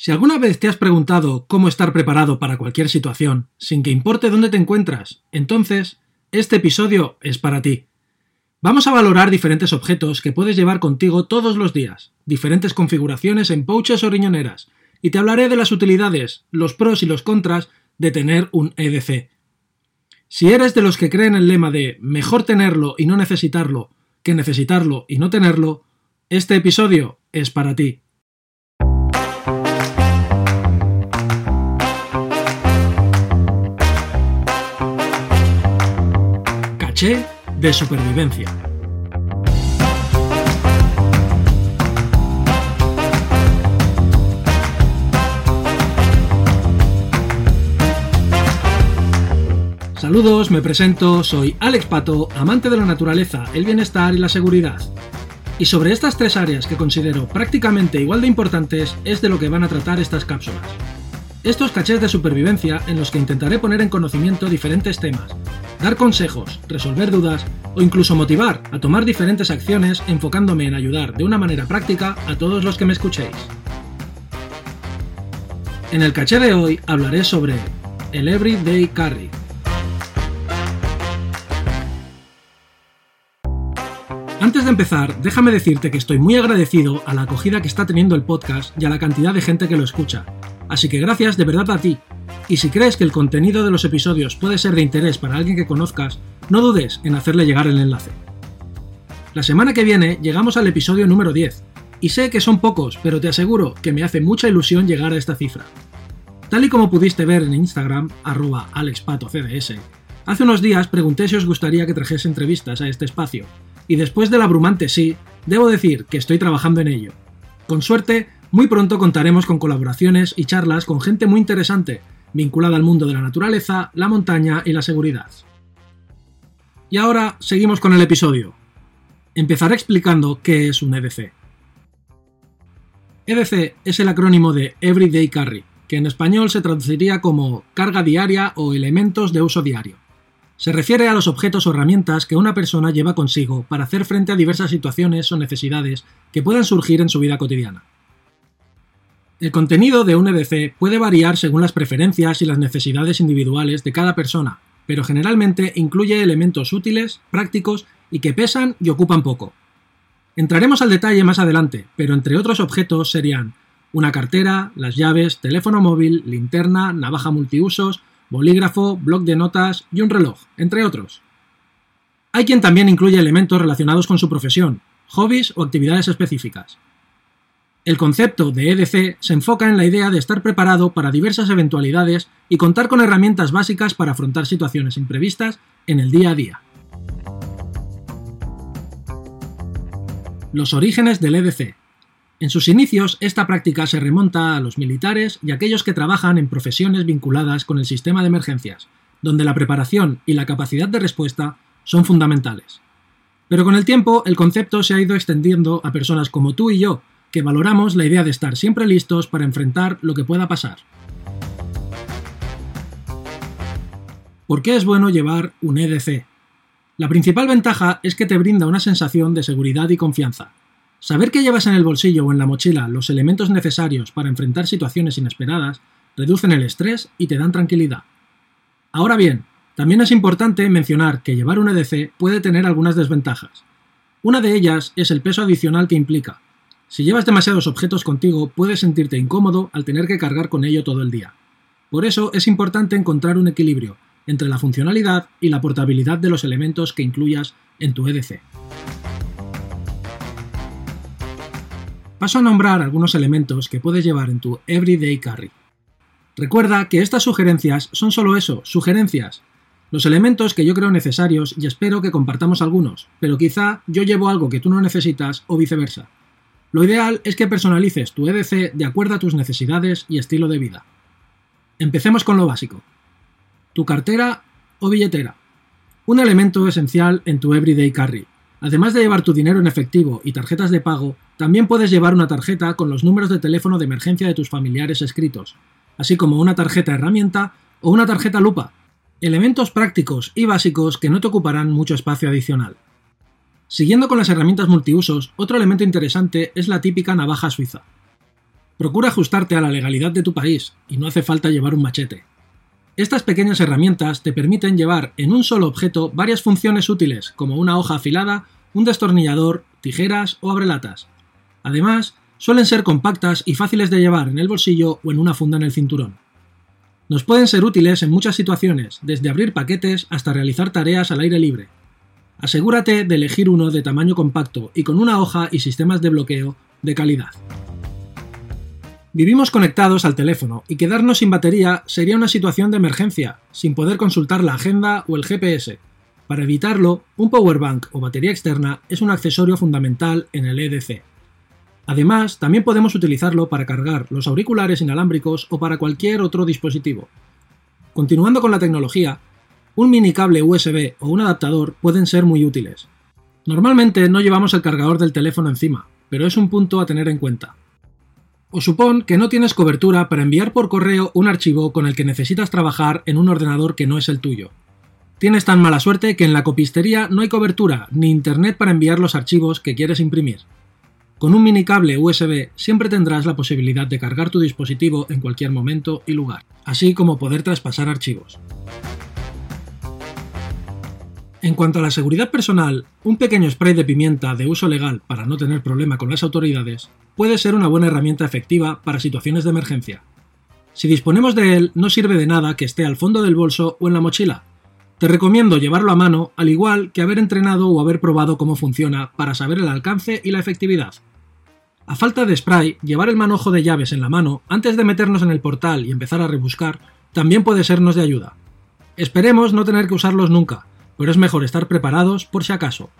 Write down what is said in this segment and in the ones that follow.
Si alguna vez te has preguntado cómo estar preparado para cualquier situación, sin que importe dónde te encuentras, entonces este episodio es para ti. Vamos a valorar diferentes objetos que puedes llevar contigo todos los días, diferentes configuraciones en pouches o riñoneras, y te hablaré de las utilidades, los pros y los contras de tener un EDC. Si eres de los que creen el lema de mejor tenerlo y no necesitarlo que necesitarlo y no tenerlo, este episodio es para ti. De supervivencia. Saludos, me presento, soy Alex Pato, amante de la naturaleza, el bienestar y la seguridad. Y sobre estas tres áreas que considero prácticamente igual de importantes es de lo que van a tratar estas cápsulas. Estos cachés de supervivencia en los que intentaré poner en conocimiento diferentes temas, dar consejos, resolver dudas o incluso motivar a tomar diferentes acciones enfocándome en ayudar de una manera práctica a todos los que me escuchéis. En el caché de hoy hablaré sobre el Everyday Carry. Antes de empezar, déjame decirte que estoy muy agradecido a la acogida que está teniendo el podcast y a la cantidad de gente que lo escucha. Así que gracias de verdad a ti y si crees que el contenido de los episodios puede ser de interés para alguien que conozcas, no dudes en hacerle llegar el enlace. La semana que viene llegamos al episodio número 10, y sé que son pocos, pero te aseguro que me hace mucha ilusión llegar a esta cifra. Tal y como pudiste ver en Instagram, arroba alexpatocds, hace unos días pregunté si os gustaría que trajese entrevistas a este espacio, y después del abrumante sí, debo decir que estoy trabajando en ello. Con suerte, muy pronto contaremos con colaboraciones y charlas con gente muy interesante vinculada al mundo de la naturaleza, la montaña y la seguridad. Y ahora seguimos con el episodio. Empezaré explicando qué es un EDC. EDC es el acrónimo de Everyday Carry, que en español se traduciría como carga diaria o elementos de uso diario. Se refiere a los objetos o herramientas que una persona lleva consigo para hacer frente a diversas situaciones o necesidades que puedan surgir en su vida cotidiana. El contenido de un EDC puede variar según las preferencias y las necesidades individuales de cada persona, pero generalmente incluye elementos útiles, prácticos y que pesan y ocupan poco. Entraremos al detalle más adelante, pero entre otros objetos serían una cartera, las llaves, teléfono móvil, linterna, navaja multiusos, bolígrafo, bloc de notas y un reloj, entre otros. Hay quien también incluye elementos relacionados con su profesión, hobbies o actividades específicas. El concepto de EDC se enfoca en la idea de estar preparado para diversas eventualidades y contar con herramientas básicas para afrontar situaciones imprevistas en el día a día. Los orígenes del EDC. En sus inicios, esta práctica se remonta a los militares y aquellos que trabajan en profesiones vinculadas con el sistema de emergencias, donde la preparación y la capacidad de respuesta son fundamentales. Pero con el tiempo, el concepto se ha ido extendiendo a personas como tú y yo, valoramos la idea de estar siempre listos para enfrentar lo que pueda pasar. ¿Por qué es bueno llevar un EDC? La principal ventaja es que te brinda una sensación de seguridad y confianza. Saber que llevas en el bolsillo o en la mochila los elementos necesarios para enfrentar situaciones inesperadas reducen el estrés y te dan tranquilidad. Ahora bien, también es importante mencionar que llevar un EDC puede tener algunas desventajas. Una de ellas es el peso adicional que implica, si llevas demasiados objetos contigo, puedes sentirte incómodo al tener que cargar con ello todo el día. Por eso es importante encontrar un equilibrio entre la funcionalidad y la portabilidad de los elementos que incluyas en tu EDC. Paso a nombrar algunos elementos que puedes llevar en tu Everyday Carry. Recuerda que estas sugerencias son solo eso, sugerencias. Los elementos que yo creo necesarios y espero que compartamos algunos, pero quizá yo llevo algo que tú no necesitas o viceversa. Lo ideal es que personalices tu EDC de acuerdo a tus necesidades y estilo de vida. Empecemos con lo básico. Tu cartera o billetera. Un elemento esencial en tu Everyday Carry. Además de llevar tu dinero en efectivo y tarjetas de pago, también puedes llevar una tarjeta con los números de teléfono de emergencia de tus familiares escritos, así como una tarjeta herramienta o una tarjeta lupa. Elementos prácticos y básicos que no te ocuparán mucho espacio adicional. Siguiendo con las herramientas multiusos, otro elemento interesante es la típica navaja suiza. Procura ajustarte a la legalidad de tu país y no hace falta llevar un machete. Estas pequeñas herramientas te permiten llevar en un solo objeto varias funciones útiles, como una hoja afilada, un destornillador, tijeras o abrelatas. Además, suelen ser compactas y fáciles de llevar en el bolsillo o en una funda en el cinturón. Nos pueden ser útiles en muchas situaciones, desde abrir paquetes hasta realizar tareas al aire libre. Asegúrate de elegir uno de tamaño compacto y con una hoja y sistemas de bloqueo de calidad. Vivimos conectados al teléfono y quedarnos sin batería sería una situación de emergencia, sin poder consultar la agenda o el GPS. Para evitarlo, un powerbank o batería externa es un accesorio fundamental en el EDC. Además, también podemos utilizarlo para cargar los auriculares inalámbricos o para cualquier otro dispositivo. Continuando con la tecnología, un mini cable USB o un adaptador pueden ser muy útiles. Normalmente no llevamos el cargador del teléfono encima, pero es un punto a tener en cuenta. O supón que no tienes cobertura para enviar por correo un archivo con el que necesitas trabajar en un ordenador que no es el tuyo. Tienes tan mala suerte que en la copistería no hay cobertura ni internet para enviar los archivos que quieres imprimir. Con un mini cable USB siempre tendrás la posibilidad de cargar tu dispositivo en cualquier momento y lugar, así como poder traspasar archivos. En cuanto a la seguridad personal, un pequeño spray de pimienta de uso legal para no tener problema con las autoridades puede ser una buena herramienta efectiva para situaciones de emergencia. Si disponemos de él, no sirve de nada que esté al fondo del bolso o en la mochila. Te recomiendo llevarlo a mano, al igual que haber entrenado o haber probado cómo funciona para saber el alcance y la efectividad. A falta de spray, llevar el manojo de llaves en la mano antes de meternos en el portal y empezar a rebuscar también puede sernos de ayuda. Esperemos no tener que usarlos nunca, pero es mejor estar preparados por si acaso.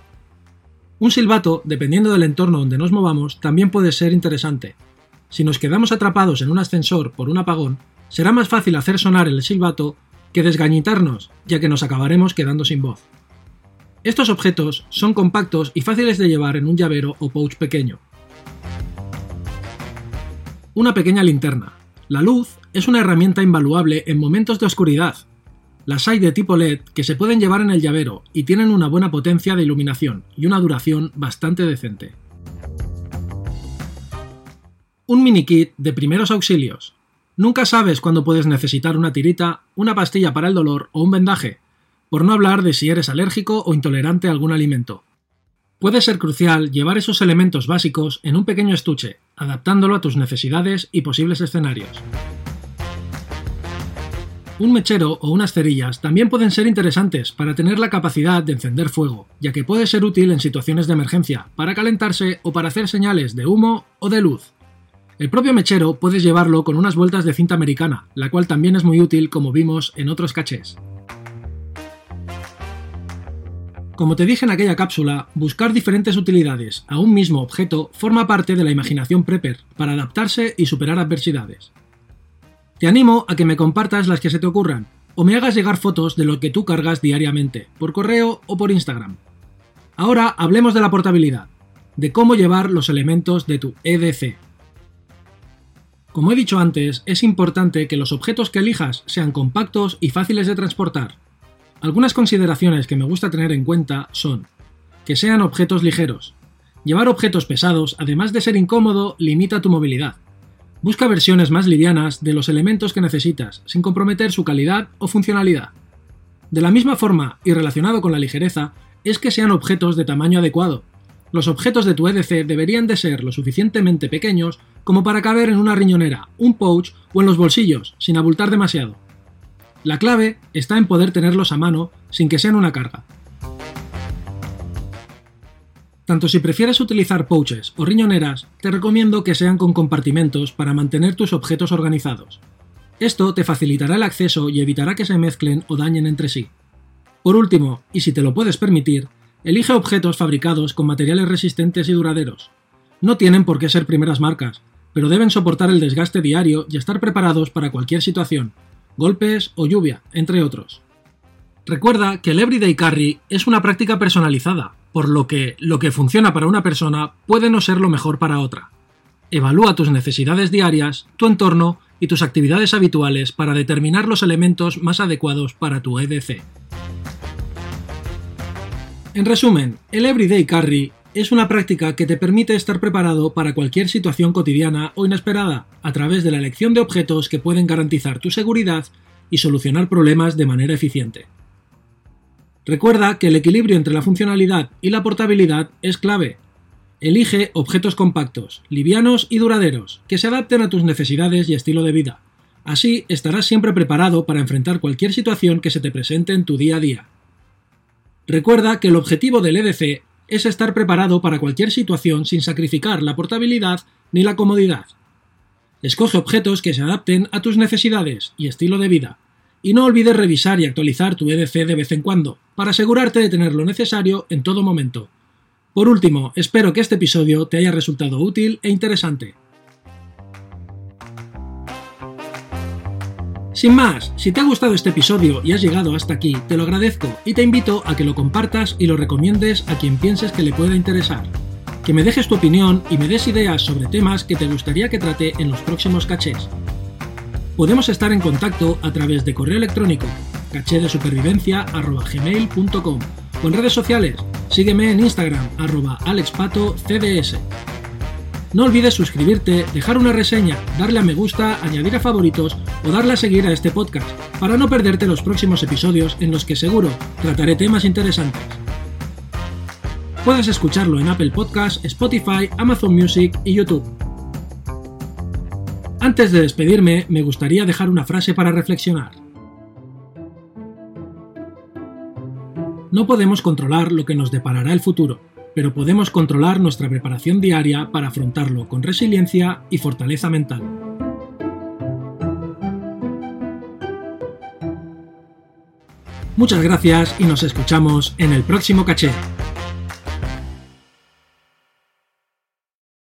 Un silbato, dependiendo del entorno donde nos movamos, también puede ser interesante. Si nos quedamos atrapados en un ascensor por un apagón, será más fácil hacer sonar el silbato que desgañitarnos, ya que nos acabaremos quedando sin voz. Estos objetos son compactos y fáciles de llevar en un llavero o pouch pequeño. Una pequeña linterna. La luz es una herramienta invaluable en momentos de oscuridad, las hay de tipo LED que se pueden llevar en el llavero y tienen una buena potencia de iluminación y una duración bastante decente. Un mini kit de primeros auxilios. Nunca sabes cuándo puedes necesitar una tirita, una pastilla para el dolor o un vendaje, por no hablar de si eres alérgico o intolerante a algún alimento. Puede ser crucial llevar esos elementos básicos en un pequeño estuche, adaptándolo a tus necesidades y posibles escenarios. Un mechero o unas cerillas también pueden ser interesantes para tener la capacidad de encender fuego, ya que puede ser útil en situaciones de emergencia, para calentarse o para hacer señales de humo o de luz. El propio mechero puedes llevarlo con unas vueltas de cinta americana, la cual también es muy útil como vimos en otros cachés. Como te dije en aquella cápsula, buscar diferentes utilidades a un mismo objeto forma parte de la imaginación prepper para adaptarse y superar adversidades. Te animo a que me compartas las que se te ocurran, o me hagas llegar fotos de lo que tú cargas diariamente, por correo o por Instagram. Ahora hablemos de la portabilidad, de cómo llevar los elementos de tu EDC. Como he dicho antes, es importante que los objetos que elijas sean compactos y fáciles de transportar. Algunas consideraciones que me gusta tener en cuenta son que sean objetos ligeros. Llevar objetos pesados, además de ser incómodo, limita tu movilidad. Busca versiones más livianas de los elementos que necesitas, sin comprometer su calidad o funcionalidad. De la misma forma, y relacionado con la ligereza, es que sean objetos de tamaño adecuado. Los objetos de tu EDC deberían de ser lo suficientemente pequeños como para caber en una riñonera, un pouch o en los bolsillos, sin abultar demasiado. La clave está en poder tenerlos a mano sin que sean una carga. Tanto si prefieres utilizar pouches o riñoneras, te recomiendo que sean con compartimentos para mantener tus objetos organizados. Esto te facilitará el acceso y evitará que se mezclen o dañen entre sí. Por último, y si te lo puedes permitir, elige objetos fabricados con materiales resistentes y duraderos. No tienen por qué ser primeras marcas, pero deben soportar el desgaste diario y estar preparados para cualquier situación, golpes o lluvia, entre otros. Recuerda que el Everyday Carry es una práctica personalizada, por lo que lo que funciona para una persona puede no ser lo mejor para otra. Evalúa tus necesidades diarias, tu entorno y tus actividades habituales para determinar los elementos más adecuados para tu EDC. En resumen, el Everyday Carry es una práctica que te permite estar preparado para cualquier situación cotidiana o inesperada, a través de la elección de objetos que pueden garantizar tu seguridad y solucionar problemas de manera eficiente. Recuerda que el equilibrio entre la funcionalidad y la portabilidad es clave. Elige objetos compactos, livianos y duraderos, que se adapten a tus necesidades y estilo de vida. Así estarás siempre preparado para enfrentar cualquier situación que se te presente en tu día a día. Recuerda que el objetivo del EDC es estar preparado para cualquier situación sin sacrificar la portabilidad ni la comodidad. Escoge objetos que se adapten a tus necesidades y estilo de vida, y no olvides revisar y actualizar tu EDC de vez en cuando, para asegurarte de tener lo necesario en todo momento. Por último, espero que este episodio te haya resultado útil e interesante. Sin más, si te ha gustado este episodio y has llegado hasta aquí, te lo agradezco y te invito a que lo compartas y lo recomiendes a quien pienses que le pueda interesar. Que me dejes tu opinión y me des ideas sobre temas que te gustaría que trate en los próximos cachés. Podemos estar en contacto a través de correo electrónico de o en redes sociales. Sígueme en Instagram arroba alexpatocds. No olvides suscribirte, dejar una reseña, darle a me gusta, añadir a favoritos o darle a seguir a este podcast para no perderte los próximos episodios en los que seguro trataré temas interesantes. Puedes escucharlo en Apple Podcasts, Spotify, Amazon Music y YouTube. Antes de despedirme, me gustaría dejar una frase para reflexionar. No podemos controlar lo que nos deparará el futuro, pero podemos controlar nuestra preparación diaria para afrontarlo con resiliencia y fortaleza mental. Muchas gracias y nos escuchamos en el próximo caché.